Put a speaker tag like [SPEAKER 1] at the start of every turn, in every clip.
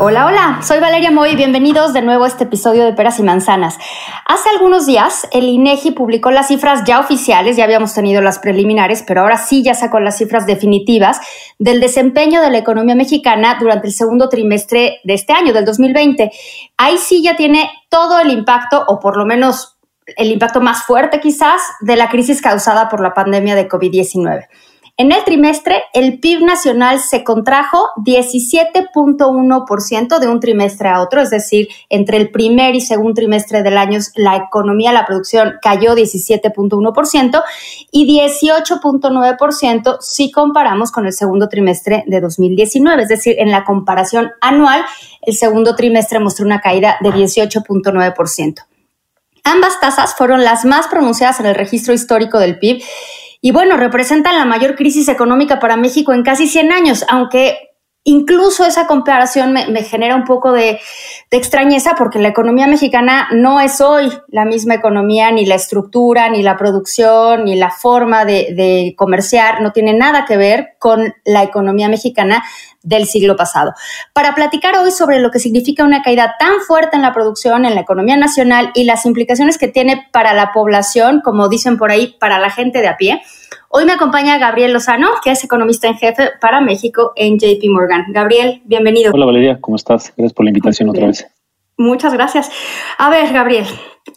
[SPEAKER 1] Hola, hola, soy Valeria Moy bienvenidos de nuevo a este episodio de Peras y Manzanas. Hace algunos días el INEGI publicó las cifras ya oficiales, ya habíamos tenido las preliminares, pero ahora sí ya sacó las cifras definitivas del desempeño de la economía mexicana durante el segundo trimestre de este año, del 2020. Ahí sí ya tiene todo el impacto, o por lo menos el impacto más fuerte quizás, de la crisis causada por la pandemia de COVID-19. En el trimestre, el PIB nacional se contrajo 17.1% de un trimestre a otro, es decir, entre el primer y segundo trimestre del año, la economía, la producción cayó 17.1% y 18.9% si comparamos con el segundo trimestre de 2019, es decir, en la comparación anual, el segundo trimestre mostró una caída de 18.9%. Ambas tasas fueron las más pronunciadas en el registro histórico del PIB y bueno, representan la mayor crisis económica para México en casi 100 años, aunque incluso esa comparación me, genera un poco de, de, extrañeza porque la economía mexicana no es hoy la misma economía, ni la estructura, ni la producción, ni la forma de, de comerciar, no tiene nada que ver con la economía mexicana del siglo pasado. Para platicar hoy sobre lo que significa una caída tan fuerte en la producción, en la economía nacional y las implicaciones que tiene para la población, como dicen por ahí, para la gente de a pie, Hoy me acompaña Gabriel Lozano, que es economista en jefe para México en JP Morgan. Gabriel, bienvenido.
[SPEAKER 2] Hola Valeria, ¿cómo estás? Gracias por la invitación otra vez.
[SPEAKER 1] Muchas gracias. A ver, Gabriel,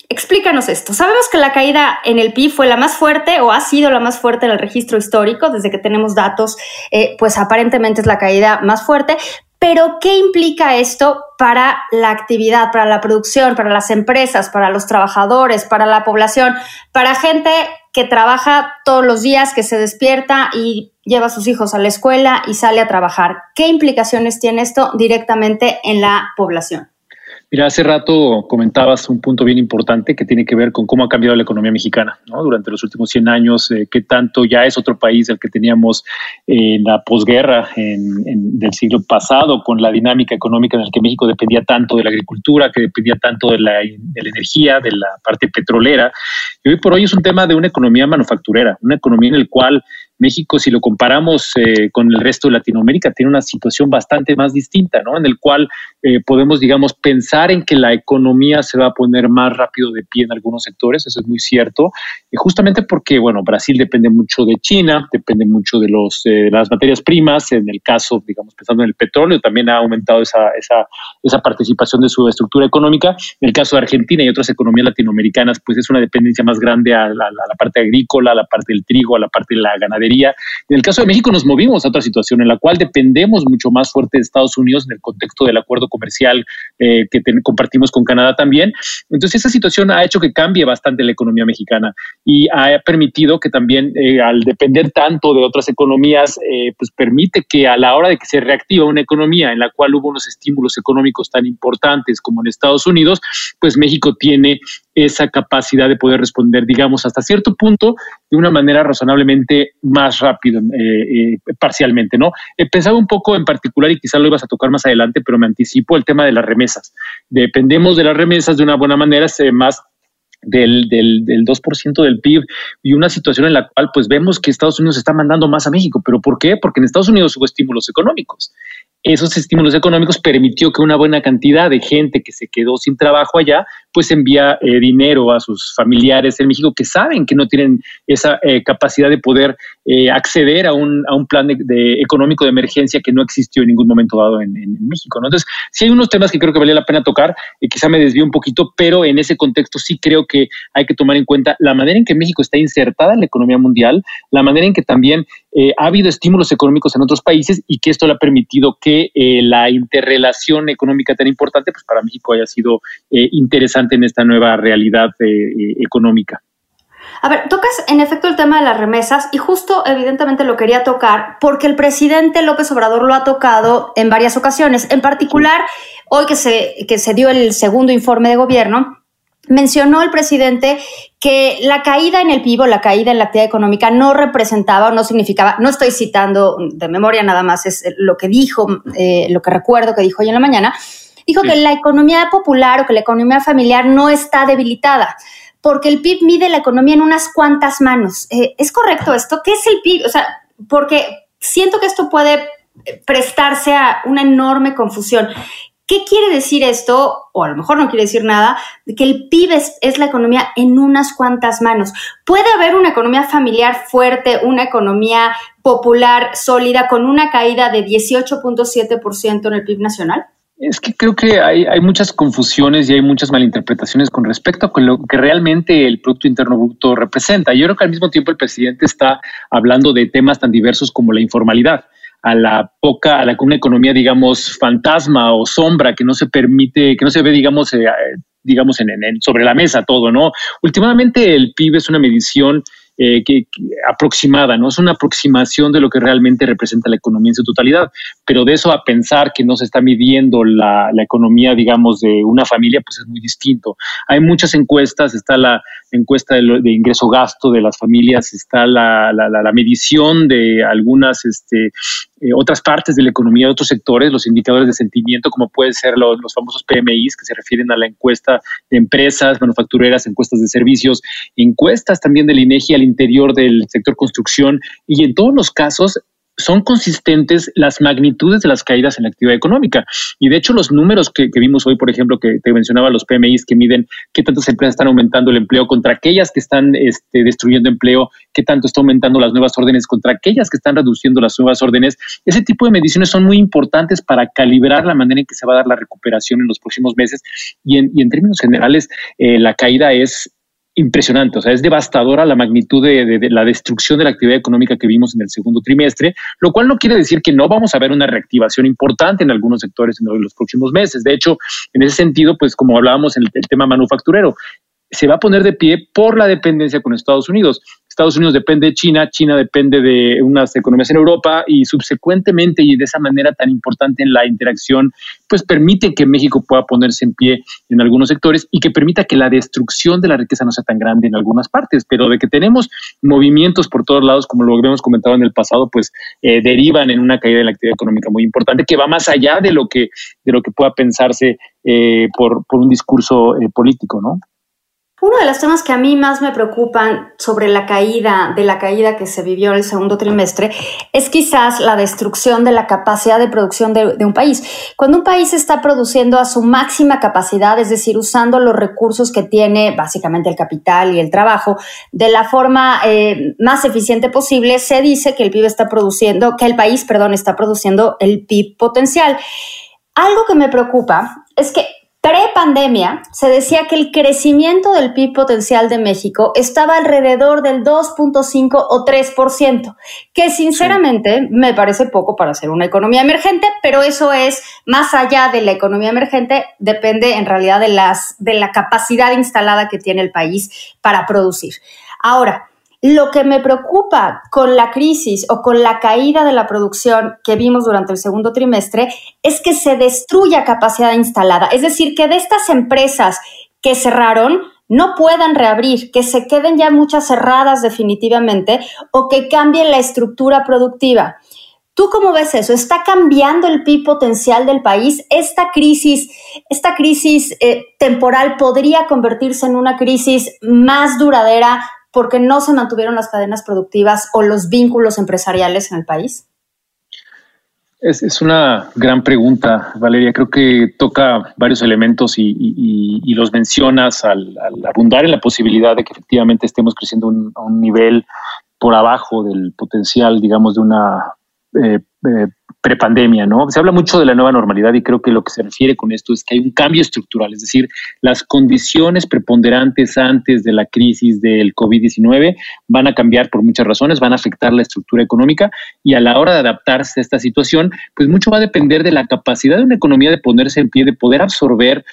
[SPEAKER 1] explícanos esto. Sabemos que la caída en el PIB fue la más fuerte o ha sido la más fuerte en el registro histórico, desde que tenemos datos, eh, pues aparentemente es la caída más fuerte, pero, ¿qué implica esto para la actividad, para la producción, para las empresas, para los trabajadores, para la población, para gente que trabaja todos los días, que se despierta y lleva a sus hijos a la escuela y sale a trabajar? ¿Qué implicaciones tiene esto directamente en la población?
[SPEAKER 2] Mira, hace rato comentabas un punto bien importante que tiene que ver con cómo ha cambiado la economía mexicana ¿no? durante los últimos 100 años, eh, qué tanto ya es otro país del que teníamos en la posguerra en, en, del siglo pasado, con la dinámica económica en la que México dependía tanto de la agricultura, que dependía tanto de la, de la energía, de la parte petrolera. Y hoy por hoy es un tema de una economía manufacturera, una economía en la cual México, si lo comparamos eh, con el resto de Latinoamérica, tiene una situación bastante más distinta, ¿no? En el cual eh, podemos, digamos, pensar en que la economía se va a poner más rápido de pie en algunos sectores, eso es muy cierto, y justamente porque, bueno, Brasil depende mucho de China, depende mucho de, los, eh, las materias primas, en el caso, digamos, pensando en el petróleo, también ha aumentado esa, esa, esa participación de su estructura económica. En el caso de Argentina y otras economías latinoamericanas, pues es una dependencia más grande a la, a la parte agrícola, a la parte del trigo, a la parte de la ganadería en el caso de México nos movimos a otra situación en la cual dependemos mucho más fuerte de Estados Unidos en el contexto del acuerdo comercial eh, que compartimos con Canadá también. Entonces esa situación ha hecho que cambie bastante la economía mexicana y ha permitido que también eh, al depender tanto de otras economías, eh, pues permite que a la hora de que se reactiva una economía en la cual hubo unos estímulos económicos tan importantes como en Estados Unidos, pues México tiene esa capacidad de poder responder, digamos, hasta cierto punto de una manera razonablemente más rápido, eh, eh, parcialmente, ¿no? He pensado un poco en particular, y quizás lo ibas a tocar más adelante, pero me anticipo el tema de las remesas. Dependemos de las remesas de una buena manera, más del, del, del 2% del PIB y una situación en la cual pues vemos que Estados Unidos está mandando más a México. ¿Pero por qué? Porque en Estados Unidos hubo estímulos económicos. Esos estímulos económicos permitió que una buena cantidad de gente que se quedó sin trabajo allá pues envía eh, dinero a sus familiares en México que saben que no tienen esa capacidad de poder eh, acceder a un, a un plan de, económico de emergencia que no existió en ningún momento dado en, México. Entonces, sí hay unos temas que creo que valía la pena tocar, y quizá me desvío un poquito, pero en ese contexto sí creo que hay que tomar en cuenta la manera en que México está insertada en la economía mundial, la manera en que también eh, ha habido estímulos económicos en otros países y que esto le ha permitido que eh, la interrelación económica tan importante, pues para México haya sido eh, interesante en esta nueva realidad económica.
[SPEAKER 1] A ver, tocas en efecto el tema de las remesas y justo evidentemente lo quería tocar porque el presidente López Obrador lo ha tocado en varias ocasiones. En particular, hoy que se, que se dio el segundo informe de gobierno, mencionó el presidente que la caída en el PIB la caída en la actividad económica no representaba o no significaba, no estoy citando de memoria nada más, es lo que dijo, eh, lo que recuerdo que dijo hoy en la mañana, dijo que la economía popular o que la economía familiar no está debilitada porque el PIB mide la economía en unas cuantas manos. Eh, ¿Es correcto esto? ¿Qué es el PIB? O sea, porque siento que esto puede prestarse a una enorme confusión. ¿Qué quiere decir esto? O a lo mejor no quiere decir nada, de que el PIB es, la economía en unas cuantas manos. ¿Puede haber una economía familiar fuerte, una economía popular sólida con una caída de 18.7% en el PIB nacional?
[SPEAKER 2] Es que creo que hay, muchas confusiones y hay muchas malinterpretaciones con respecto a lo que realmente el Producto Interno Bruto representa. Yo creo que al mismo tiempo el presidente está hablando de temas tan diversos como la informalidad, a la poca, a la una economía, digamos, fantasma o sombra que no se permite, que no se ve, digamos, eh, digamos, en, sobre la mesa todo, ¿no? Últimamente el PIB es una medición eh, que, aproximada, ¿no? Es una aproximación de lo que realmente representa la economía en su totalidad, pero de eso a pensar que no se está midiendo la, economía, digamos, de una familia, pues es muy distinto. Hay muchas encuestas, está la encuesta de, ingreso-gasto de las familias, está la, la, medición de algunas este, eh, otras partes de la economía, de otros sectores, los indicadores de sentimiento, como pueden ser los, los famosos PMIs, que se refieren a la encuesta de empresas manufactureras, encuestas de servicios, encuestas también del INEGI al interior del sector construcción, y en todos los casos son consistentes las magnitudes de las caídas en la actividad económica. Y de hecho, los números que, vimos hoy, por ejemplo, que te mencionaba los PMIs que miden qué tantas empresas están aumentando el empleo contra aquellas que están este, destruyendo empleo, qué tanto está aumentando las nuevas órdenes contra aquellas que están reduciendo las nuevas órdenes. Ese tipo de mediciones son muy importantes para calibrar la manera en que se va a dar la recuperación en los próximos meses. Y en, y en términos generales, eh, la caída es impresionante, o sea, es devastadora la magnitud de, la destrucción de la actividad económica que vimos en el segundo trimestre, lo cual no quiere decir que no vamos a ver una reactivación importante en algunos sectores en los próximos meses. De hecho, en ese sentido, pues como hablábamos en el tema manufacturero, se va a poner de pie por la dependencia con Estados Unidos. Estados Unidos depende de China, China depende de unas economías en Europa y subsecuentemente y de esa manera tan importante en la interacción, pues permite que México pueda ponerse en pie en algunos sectores y que permita que la destrucción de la riqueza no sea tan grande en algunas partes, pero de que tenemos movimientos por todos lados, como lo habíamos comentado en el pasado, pues eh, derivan en una caída de la actividad económica muy importante que va más allá de lo que, de lo que pueda pensarse eh, por, por un discurso eh, político, ¿no?
[SPEAKER 1] Uno de los temas que a mí más me preocupan sobre la caída, de la caída que se vivió en el segundo trimestre, es quizás la destrucción de la capacidad de producción de, un país. Cuando un país está produciendo a su máxima capacidad, es decir, usando los recursos que tiene, básicamente el capital y el trabajo, de la forma eh, más eficiente posible, se dice que el PIB está produciendo, que el país, perdón, está produciendo el PIB potencial. Algo que me preocupa es que Pre-pandemia, se decía que el crecimiento del PIB potencial de México estaba alrededor del 2.5 o 3%, que sinceramente me parece poco para ser una economía emergente, pero eso es más allá de la economía emergente, depende en realidad de, las, de la capacidad instalada que tiene el país para producir. Ahora, lo que me preocupa con la crisis o con la caída de la producción que vimos durante el segundo trimestre es que se destruya capacidad instalada, es decir, que de estas empresas que cerraron no puedan reabrir, que se queden ya muchas cerradas definitivamente o que cambien la estructura productiva. ¿Tú cómo ves eso? ¿Está cambiando el PIB potencial del país? ¿Esta crisis, esta crisis eh, temporal podría convertirse en una crisis más duradera, porque no se mantuvieron las cadenas productivas o los vínculos empresariales en el país?
[SPEAKER 2] Es, una gran pregunta, Valeria. Creo que toca varios elementos y, los mencionas al, abundar en la posibilidad de que efectivamente estemos creciendo a un nivel por abajo del potencial, digamos, de una eh, eh, prepandemia, ¿no? Se habla mucho de la nueva normalidad y creo que lo que se refiere con esto es que hay un cambio estructural, es decir, las condiciones preponderantes antes de la crisis del COVID-19 van a cambiar por muchas razones, van a afectar la estructura económica y a la hora de adaptarse a esta situación, pues mucho va a depender de la capacidad de una economía de ponerse en pie, de poder absorber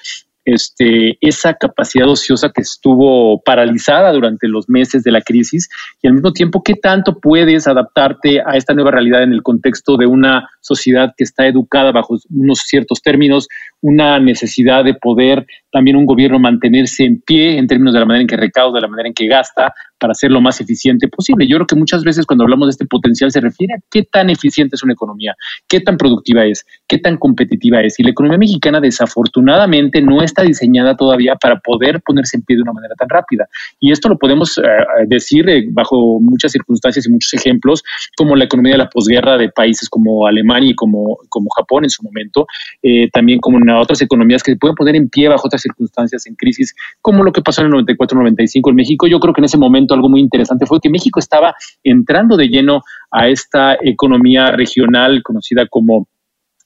[SPEAKER 2] este, esa capacidad ociosa que estuvo paralizada durante los meses de la crisis y al mismo tiempo qué tanto puedes adaptarte a esta nueva realidad en el contexto de una sociedad que está educada bajo unos ciertos términos, una necesidad de poder también un gobierno mantenerse en pie en términos de la manera en que recauda, de la manera en que gasta, para ser lo más eficiente posible. Yo creo que muchas veces cuando hablamos de este potencial se refiere a qué tan eficiente es una economía, qué tan productiva es, qué tan competitiva es. Y la economía mexicana desafortunadamente no está diseñada todavía para poder ponerse en pie de una manera tan rápida. Y esto lo podemos eh, decir eh, bajo muchas circunstancias y muchos ejemplos, como la economía de la posguerra de países como Alemania y como, como Japón en su momento, eh, también como en otras economías que se pueden poner en pie bajo otras circunstancias en crisis, como lo que pasó en el 94-95 en México. Yo creo que en ese momento algo muy interesante fue que México estaba entrando de lleno a esta economía regional conocida como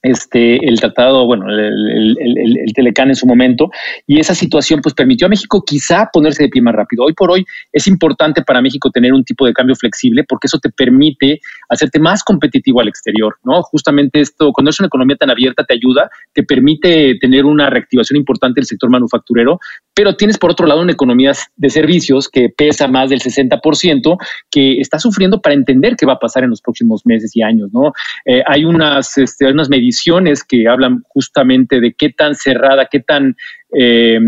[SPEAKER 2] este, el tratado, bueno, el, el, Telecán en su momento, y esa situación pues permitió a México quizá ponerse de pie más rápido. Hoy por hoy es importante para México tener un tipo de cambio flexible porque eso te permite hacerte más competitivo al exterior, ¿no? Justamente esto, cuando es una economía tan abierta, te ayuda, te permite tener una reactivación importante del sector manufacturero, pero tienes por otro lado una economía de servicios que pesa más del 60%, que está sufriendo para entender qué va a pasar en los próximos meses y años, ¿no? Eh, hay unas, este, unas que hablan justamente de qué tan cerrada, qué tan... Eh,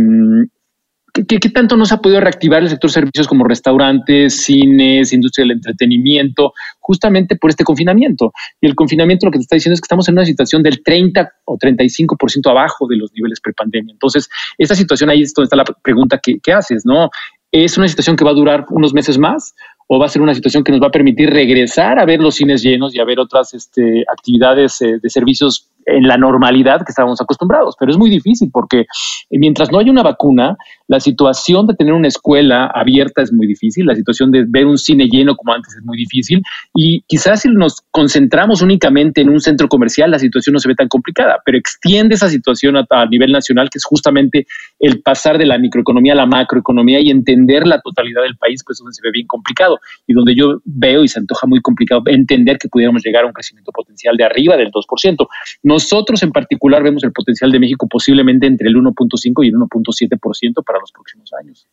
[SPEAKER 2] ¿Qué, tanto no se ha podido reactivar el sector servicios como restaurantes, cines, industria del entretenimiento, justamente por este confinamiento? Y el confinamiento lo que te está diciendo es que estamos en una situación del 30 o 35% abajo de los niveles prepandemia. Entonces, esta situación ahí es donde está la pregunta que, que haces, ¿no? ¿Es una situación que va a durar unos meses más? O va a ser una situación que nos va a permitir regresar a ver los cines llenos y a ver otras este, actividades eh, de servicios en la normalidad que estábamos acostumbrados. Pero es muy difícil porque mientras no haya una vacuna, la situación de tener una escuela abierta es muy difícil, la situación de ver un cine lleno como antes es muy difícil y quizás si nos concentramos únicamente en un centro comercial, la situación no se ve tan complicada, pero extiende esa situación a, nivel nacional, que es justamente el pasar de la microeconomía a la macroeconomía y entender la totalidad del país, pues donde se ve bien complicado y donde yo veo y se antoja muy complicado entender que pudiéramos llegar a un crecimiento potencial de arriba del 2%. Nosotros en particular vemos el potencial de México posiblemente entre el 1.5 y el 1.7% para los próximos años.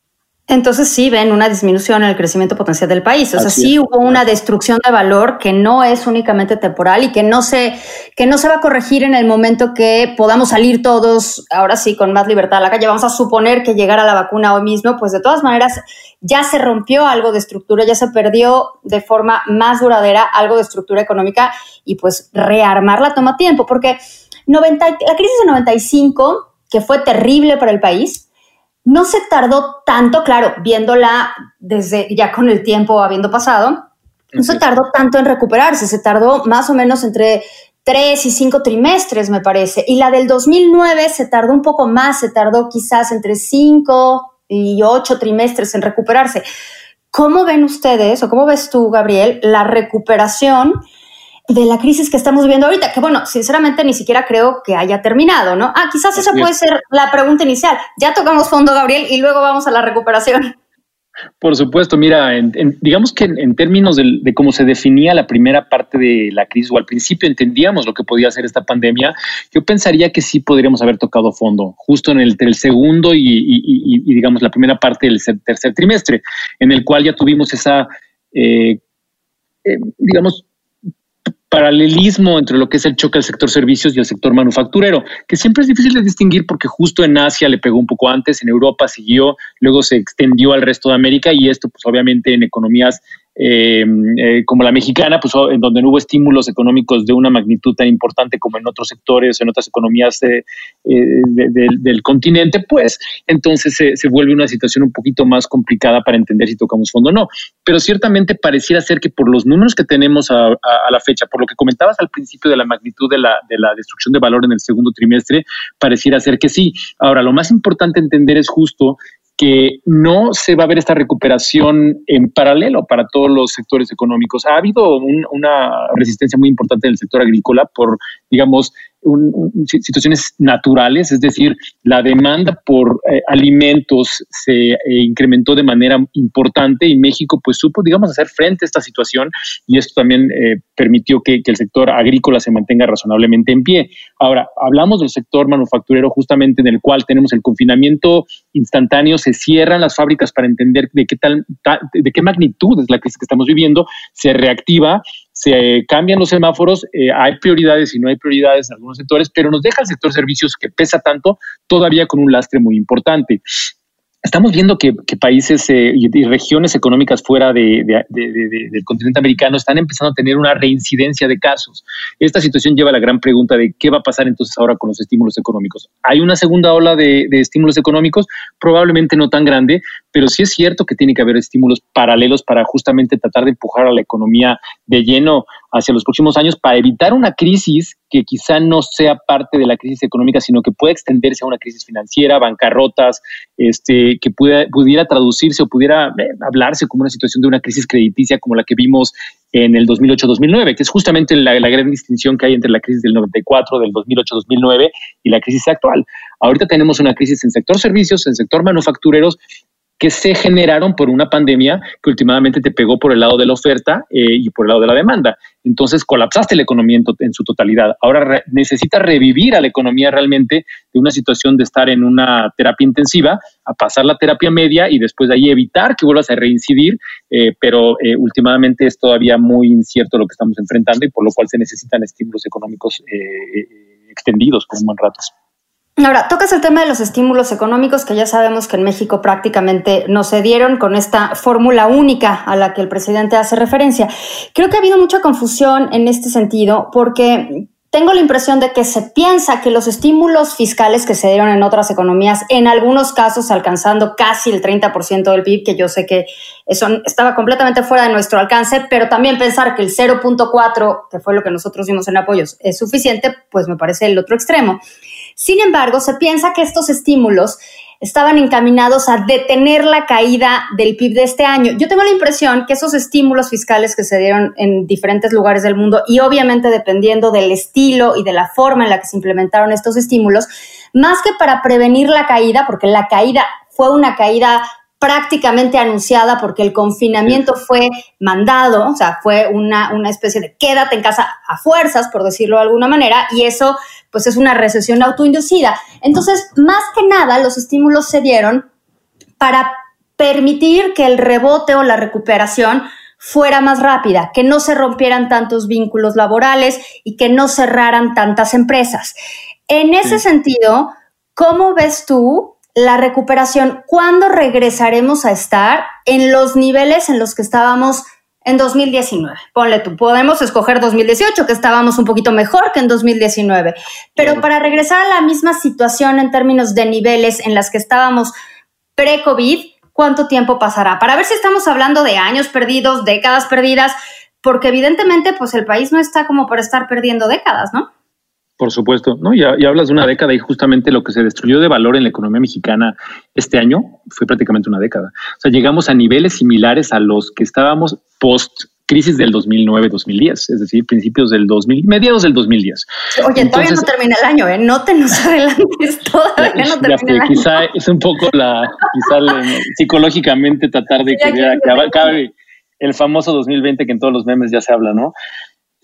[SPEAKER 1] Entonces sí ven una disminución en el crecimiento potencial del país. O sea, sí hubo una destrucción de valor que no es únicamente temporal y que no se, que no se va a corregir en el momento que podamos salir todos, ahora sí, con más libertad a la calle. Vamos a suponer que llegara la vacuna hoy mismo, pues de todas maneras ya se rompió algo de estructura, ya se perdió de forma más duradera algo de estructura económica y pues rearmarla toma tiempo, porque 90, la crisis de 95, que fue terrible para el país, no se tardó tanto, claro, viéndola desde ya con el tiempo habiendo pasado, no se tardó tanto en recuperarse, se tardó más o menos entre tres y cinco trimestres, me parece. Y la del 2009 se tardó un poco más, se tardó quizás entre cinco y ocho trimestres en recuperarse. ¿Cómo ven ustedes o cómo ves tú, Gabriel, la recuperación de la crisis que estamos viviendo ahorita, que bueno, sinceramente ni siquiera creo que haya terminado, ¿no? Ah, quizás esa puede ser la pregunta inicial. Ya tocamos fondo, Gabriel, y luego vamos a la recuperación.
[SPEAKER 2] Por supuesto, mira, digamos que en, términos de, cómo se definía la primera parte de la crisis o al principio entendíamos lo que podía hacer esta pandemia, yo pensaría que sí podríamos haber tocado fondo justo en el, segundo y, digamos la primera parte del tercer trimestre, en el cual ya tuvimos esa, eh, eh, digamos, paralelismo entre lo que es el choque del sector servicios y el sector manufacturero, que siempre es difícil de distinguir porque justo en Asia le pegó un poco antes, en Europa siguió, luego se extendió al resto de América y esto pues obviamente en economías eh, eh, como la mexicana, pues en donde no hubo estímulos económicos de una magnitud tan importante como en otros sectores, en otras economías eh, del continente, pues entonces se, vuelve una situación un poquito más complicada para entender si tocamos fondo o no. Pero ciertamente pareciera ser que por los números que tenemos a, la fecha, por lo que comentabas al principio de la magnitud de la, de la destrucción de valor en el segundo trimestre, pareciera ser que sí. Ahora, lo más importante entender es justo que no se va a ver esta recuperación en paralelo para todos los sectores económicos. Ha habido una resistencia muy importante en el sector agrícola por, digamos, situaciones naturales, es decir, la demanda por eh, alimentos se eh, incrementó de manera importante y México pues supo, digamos, hacer frente a esta situación y esto también eh, permitió que, que, el sector agrícola se mantenga razonablemente en pie. Ahora, hablamos del sector manufacturero justamente en el cual tenemos el confinamiento instantáneo, se cierran las fábricas para entender de qué tal, de qué magnitud es la crisis que estamos viviendo, se reactiva se cambian los semáforos, eh, hay prioridades y no hay prioridades en algunos sectores, pero nos deja el sector servicios que pesa tanto todavía con un lastre muy importante. Estamos viendo que, países eh, y, regiones económicas fuera de, del continente americano están empezando a tener una reincidencia de casos. Esta situación lleva a la gran pregunta de qué va a pasar entonces ahora con los estímulos económicos. ¿Hay una segunda ola de, estímulos económicos? Probablemente no tan grande, pero sí es cierto que tiene que haber estímulos paralelos para justamente tratar de empujar a la economía de lleno hacia los próximos años para evitar una crisis que quizá no sea parte de la crisis económica, sino que pueda extenderse a una crisis financiera, bancarrotas, este, que pudiera traducirse o pudiera eh, hablarse como una situación de una crisis crediticia como la que vimos en el 2008-2009, que es justamente la, la, gran distinción que hay entre la crisis del 94, del 2008-2009 y la crisis actual. Ahorita tenemos una crisis en sector servicios, en sector manufactureros, que se generaron por una pandemia que últimamente te pegó por el lado de la oferta eh, y por el lado de la demanda. Entonces colapsaste la economía en, su totalidad. Ahora necesitas revivir a la economía realmente de una situación de estar en una terapia intensiva a pasar la terapia media y después de ahí evitar que vuelvas a reincidir, eh, pero eh, últimamente es todavía muy incierto lo que estamos enfrentando y por lo cual se necesitan estímulos económicos extendidos por un buen rato.
[SPEAKER 1] Ahora, tocas el tema de los estímulos económicos que ya sabemos que en México prácticamente no se dieron con esta fórmula única a la que el presidente hace referencia. Creo que ha habido mucha confusión en este sentido porque tengo la impresión de que se piensa que los estímulos fiscales que se dieron en otras economías, en algunos casos alcanzando casi el 30% del PIB, que yo sé que eso estaba completamente fuera de nuestro alcance, pero también pensar que el 0.4, que fue lo que nosotros dimos en apoyos, es suficiente, pues me parece el otro extremo. Sin embargo, se piensa que estos estímulos estaban encaminados a detener la caída del PIB de este año. Yo tengo la impresión que esos estímulos fiscales que se dieron en diferentes lugares del mundo y obviamente dependiendo del estilo y de la forma en la que se implementaron estos estímulos, más que para prevenir la caída, porque la caída fue una caída prácticamente anunciada porque el confinamiento fue mandado, o sea, fue una, una especie de quédate en casa a fuerzas, por decirlo de alguna manera, y eso pues es una recesión autoinducida. Entonces, más que nada, los estímulos se dieron para permitir que el rebote o la recuperación fuera más rápida, que no se rompieran tantos vínculos laborales y que no cerraran tantas empresas. En ese sentido, ¿cómo ves tú la recuperación? ¿Cuándo regresaremos a estar en los niveles en los que estábamos en 2019. Ponle tú, podemos escoger 2018, que estábamos un poquito mejor que en 2019, pero para regresar a la misma situación en términos de niveles en las que estábamos pre-COVID, ¿cuánto tiempo pasará? Para ver si estamos hablando de años perdidos, décadas perdidas, porque evidentemente pues el país no está como para estar perdiendo décadas, ¿no?
[SPEAKER 2] Por supuesto, ¿no? Ya, hablas de una década y justamente lo que se destruyó de valor en la economía mexicana este año fue prácticamente una década. O sea, llegamos a niveles similares a los que estábamos post crisis del 2009-2010, es decir, principios del 2000, mediados del 2010.
[SPEAKER 1] Oye, todavía no termina el año, ¿eh? No te nos adelantes, todavía no termina el año.
[SPEAKER 2] Quizá es un poco la, quizá psicológicamente tratar de que, acabe el famoso 2020 que en todos los memes ya se habla, ¿no?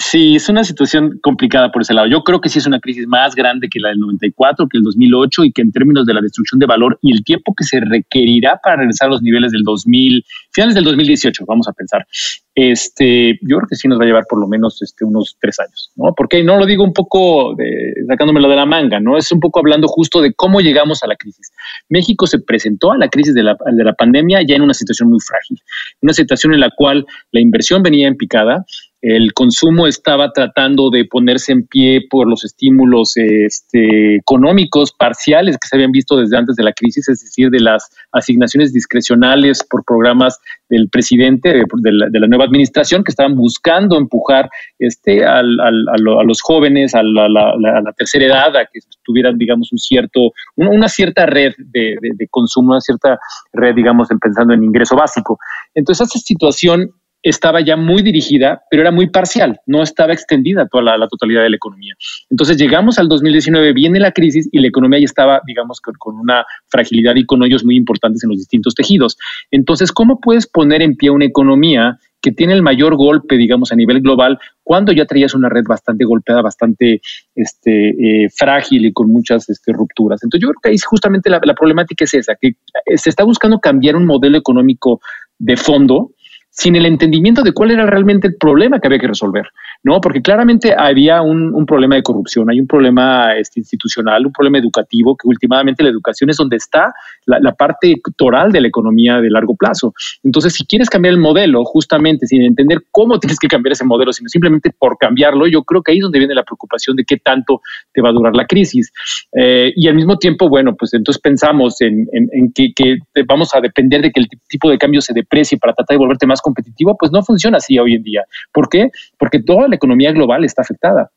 [SPEAKER 2] Sí, es una situación complicada por ese lado. Yo creo que sí es una crisis más grande que la del 94, que el 2008 y que en términos de la destrucción de valor y el tiempo que se requerirá para regresar a los niveles del 2000, finales del 2018, vamos a pensar. Este, yo creo que sí nos va a llevar por lo menos este, unos tres años, ¿no? Porque no lo digo un poco de, sacándomelo de la manga, ¿no? Es un poco hablando justo de cómo llegamos a la crisis. México se presentó a la crisis de la, de la pandemia ya en una situación muy frágil, una situación en la cual la inversión venía en picada, el consumo estaba tratando de ponerse en pie por los estímulos este, económicos parciales que se habían visto desde antes de la crisis, es decir, de las asignaciones discrecionales por programas del presidente, de la, nueva administración, que estaban buscando empujar este, a, los jóvenes, a la, tercera edad, a que tuvieran, digamos, un cierto, una cierta red de, de consumo, una cierta red, digamos, pensando en ingreso básico. Entonces, esta situación estaba ya muy dirigida, pero era muy parcial, no estaba extendida toda la, totalidad de la economía. Entonces llegamos al 2019, viene la crisis y la economía ya estaba, digamos, con, una fragilidad y con hoyos muy importantes en los distintos tejidos. Entonces, ¿cómo puedes poner en pie una economía que tiene el mayor golpe, digamos, a nivel global, cuando ya traías una red bastante golpeada, bastante este, eh, frágil y con muchas este, rupturas. Entonces yo creo que ahí justamente la, la problemática es esa, que se está buscando cambiar un modelo económico de fondo sin el entendimiento de cuál era realmente el problema que había que resolver, ¿no? Porque claramente había un, un problema de corrupción, hay un problema este, institucional, un problema educativo, que últimamente la educación es donde está la, la, parte toral de la economía de largo plazo. Entonces, si quieres cambiar el modelo, justamente sin entender cómo tienes que cambiar ese modelo, sino simplemente por cambiarlo, yo creo que ahí es donde viene la preocupación de qué tanto te va a durar la crisis. Eh, y al mismo tiempo, bueno, pues entonces pensamos en, en, que, que, vamos a depender de que el tipo de cambio se deprecie para tratar de volverte más competitivo, pues no funciona así hoy en día. ¿Por qué? Porque la economía global está afectada.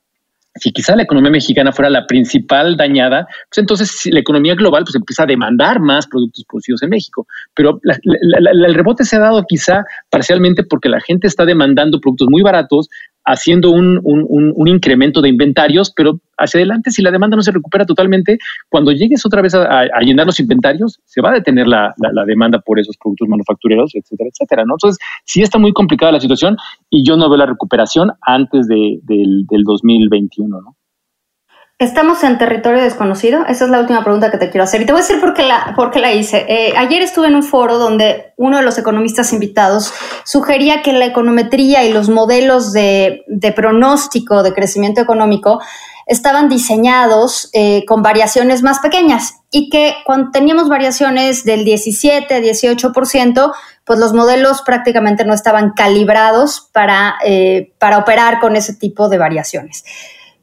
[SPEAKER 2] Si quizá la economía mexicana fuera la principal dañada, pues entonces la economía global pues empieza a demandar más productos producidos en México. Pero el rebote se ha dado quizá parcialmente porque la gente está demandando productos muy baratos haciendo un, un, un, un, incremento de inventarios, pero hacia adelante, si la demanda no se recupera totalmente, cuando llegues otra vez a, llenar los inventarios, se va a detener la, la, demanda por esos productos manufactureros, etcétera, etcétera. ¿no? Entonces, sí está muy complicada la situación y yo no veo la recuperación antes de, del, del 2021. ¿no?
[SPEAKER 1] ¿Estamos en territorio desconocido? Esa es la última pregunta que te quiero hacer. Y te voy a decir por qué la, por qué la hice. Eh, ayer estuve en un foro donde uno de los economistas invitados sugería que la econometría y los modelos de, de pronóstico de crecimiento económico estaban diseñados eh, con variaciones más pequeñas y que cuando teníamos variaciones del 17, 18%, pues los modelos prácticamente no estaban calibrados para, eh, para operar con ese tipo de variaciones.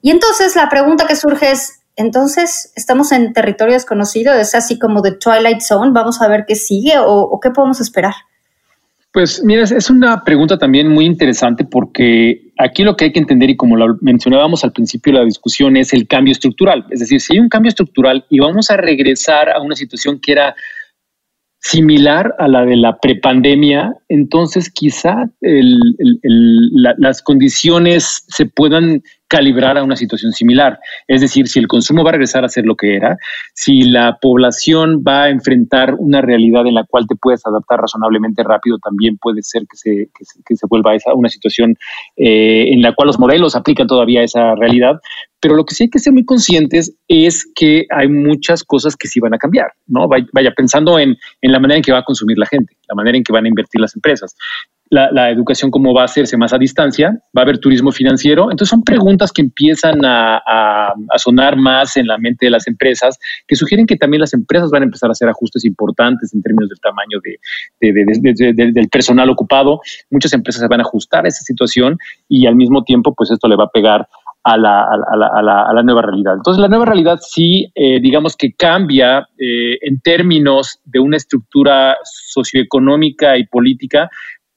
[SPEAKER 1] Y entonces la pregunta que surge es, entonces, ¿estamos en territorio desconocido? ¿Es así como de Twilight Zone? ¿Vamos a ver qué sigue o, qué podemos esperar?
[SPEAKER 2] Pues mira, es una pregunta también muy interesante porque aquí lo que hay que entender y como lo mencionábamos al principio de la discusión es el cambio estructural. Es decir, si hay un cambio estructural y vamos a regresar a una situación que era similar a la de la prepandemia, entonces quizá las condiciones se puedan calibrar a una situación similar. Es decir, si el consumo va a regresar a ser lo que era, si la población va a enfrentar una realidad en la cual te puedes adaptar razonablemente rápido, también puede ser que se, que se, vuelva a una situación eh, en la cual los modelos aplican todavía esa realidad. Pero lo que sí hay que ser muy conscientes es que hay muchas cosas que sí van a cambiar, ¿no? Vaya, vaya pensando en, en la manera en que va a consumir la gente, la manera en que van a invertir las empresas la, educación cómo va a hacerse más a distancia, va a haber turismo financiero. Entonces son preguntas que empiezan a, sonar más en la mente de las empresas, que sugieren que también las empresas van a empezar a hacer ajustes importantes en términos del tamaño de, del personal ocupado. Muchas empresas se van a ajustar a esa situación y al mismo tiempo, pues esto le va a pegar a la, a, la, a, la, a la, nueva realidad. Entonces, la nueva realidad sí, eh, digamos que cambia eh, en términos de una estructura socioeconómica y política,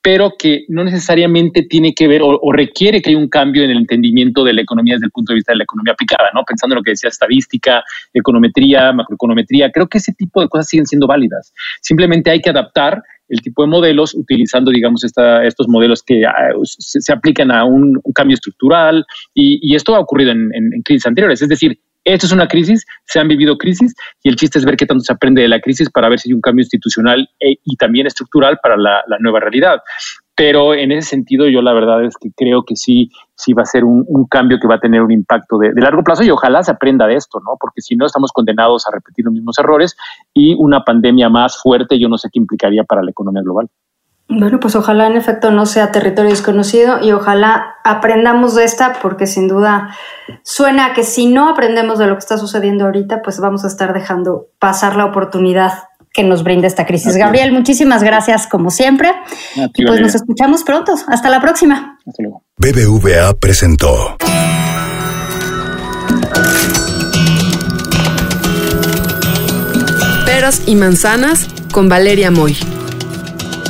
[SPEAKER 2] pero que no necesariamente tiene que ver o, requiere que haya un cambio en el entendimiento de la economía desde el punto de vista de la economía aplicada, ¿no? Pensando en lo que decía estadística, econometría, macroeconometría, creo que ese tipo de cosas siguen siendo válidas. Simplemente hay que adaptar el tipo de modelos utilizando, digamos, esta, estos modelos que uh, se, aplican a un, un cambio estructural y, y, esto ha ocurrido en, en, en crisis anteriores. Es decir, esto es una crisis, se han vivido crisis y el chiste es ver qué tanto se aprende de la crisis para ver si hay un cambio institucional e, y también estructural para la, nueva realidad. Pero en ese sentido yo la verdad es que creo que sí, sí va a ser un, un cambio que va a tener un impacto de, de, largo plazo y ojalá se aprenda de esto, ¿no? Porque si no estamos condenados a repetir los mismos errores y una pandemia más fuerte yo no sé qué implicaría para la economía global.
[SPEAKER 1] Bueno, pues ojalá en efecto no sea territorio desconocido y ojalá aprendamos de esta porque sin duda suena que si no aprendemos de lo que está sucediendo ahorita, pues vamos a estar dejando pasar la oportunidad que nos brinda esta crisis. Gabriel, muchísimas gracias como siempre y pues Valeria. nos escuchamos pronto. Hasta la próxima.
[SPEAKER 2] Hasta luego.
[SPEAKER 3] BBVA presentó.
[SPEAKER 4] Peras y manzanas con Valeria Moy.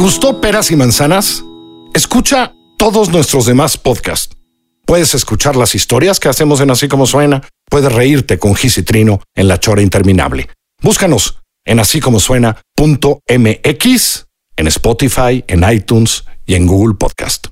[SPEAKER 3] Gustó Peras y Manzanas? Escucha todos nuestros demás podcasts. Puedes escuchar las historias que hacemos en Así como suena. Puedes reírte con Gis y Trino en La Chora Interminable. Búscanos en así como en Spotify, en iTunes y en Google Podcast.